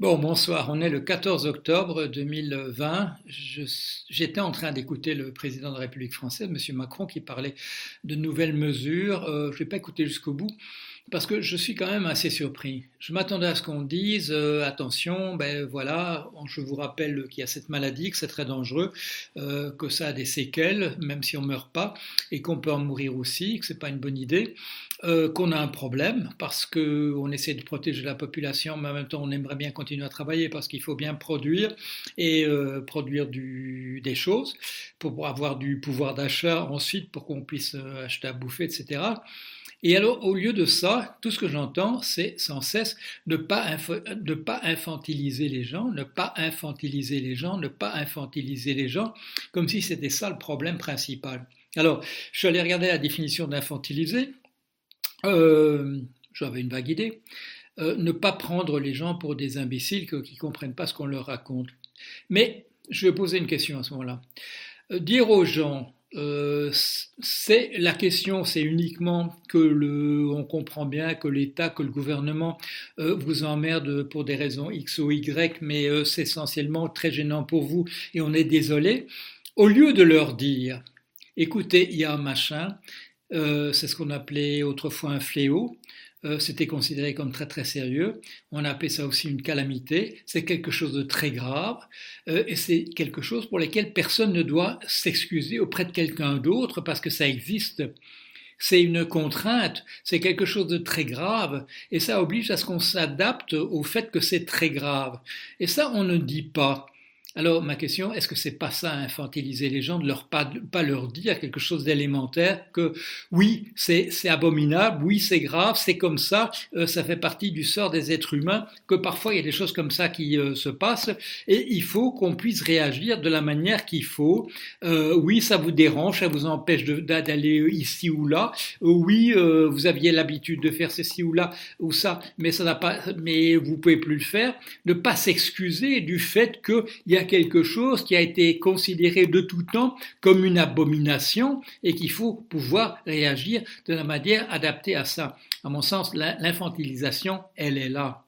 Bon, bonsoir. On est le 14 octobre 2020. J'étais en train d'écouter le président de la République française, M. Macron, qui parlait de nouvelles mesures. Euh, je ne vais pas écouter jusqu'au bout parce que je suis quand même assez surpris. Je m'attendais à ce qu'on dise euh, attention, ben voilà, je vous rappelle qu'il y a cette maladie, que c'est très dangereux, euh, que ça a des séquelles, même si on meurt pas, et qu'on peut en mourir aussi, que c'est pas une bonne idée, qu'on a un problème parce que on essaie de protéger la population, mais en même temps on aimerait bien continuer à travailler parce qu'il faut bien produire et produire du, des choses pour avoir du pouvoir d'achat ensuite pour qu'on puisse acheter à bouffer, etc. Et alors, au lieu de ça, tout ce que j'entends, c'est sans cesse ne pas, ne pas infantiliser les gens, ne pas infantiliser les gens, ne pas infantiliser les gens, comme si c'était ça le problème principal. Alors, je suis allé regarder la définition d'infantiliser. Euh, J'avais une vague idée. Euh, ne pas prendre les gens pour des imbéciles qui ne comprennent pas ce qu'on leur raconte. Mais je vais poser une question à ce moment-là. Euh, dire aux gens, euh, c'est la question, c'est uniquement que le, on comprend bien que l'État, que le gouvernement vous emmerde pour des raisons X ou Y, mais c'est essentiellement très gênant pour vous et on est désolé. Au lieu de leur dire, écoutez, il y a un machin, c'est ce qu'on appelait autrefois un fléau, euh, c'était considéré comme très très sérieux. On a appelé ça aussi une calamité. C'est quelque chose de très grave euh, et c'est quelque chose pour lequel personne ne doit s'excuser auprès de quelqu'un d'autre parce que ça existe. C'est une contrainte, c'est quelque chose de très grave et ça oblige à ce qu'on s'adapte au fait que c'est très grave. Et ça, on ne dit pas. Alors ma question, est-ce que c'est pas ça infantiliser les gens, de leur pas, leur dire quelque chose d'élémentaire que oui c'est abominable, oui c'est grave, c'est comme ça, euh, ça fait partie du sort des êtres humains, que parfois il y a des choses comme ça qui euh, se passent et il faut qu'on puisse réagir de la manière qu'il faut. Euh, oui ça vous dérange, ça vous empêche d'aller ici ou là. oui vous aviez l'habitude de faire ceci ou là ou ça, mais ça n'a pas, mais vous pouvez plus le faire. Ne pas s'excuser du fait qu'il y a quelque chose qui a été considéré de tout temps comme une abomination et qu'il faut pouvoir réagir de la manière adaptée à ça. À mon sens, l'infantilisation, elle est là.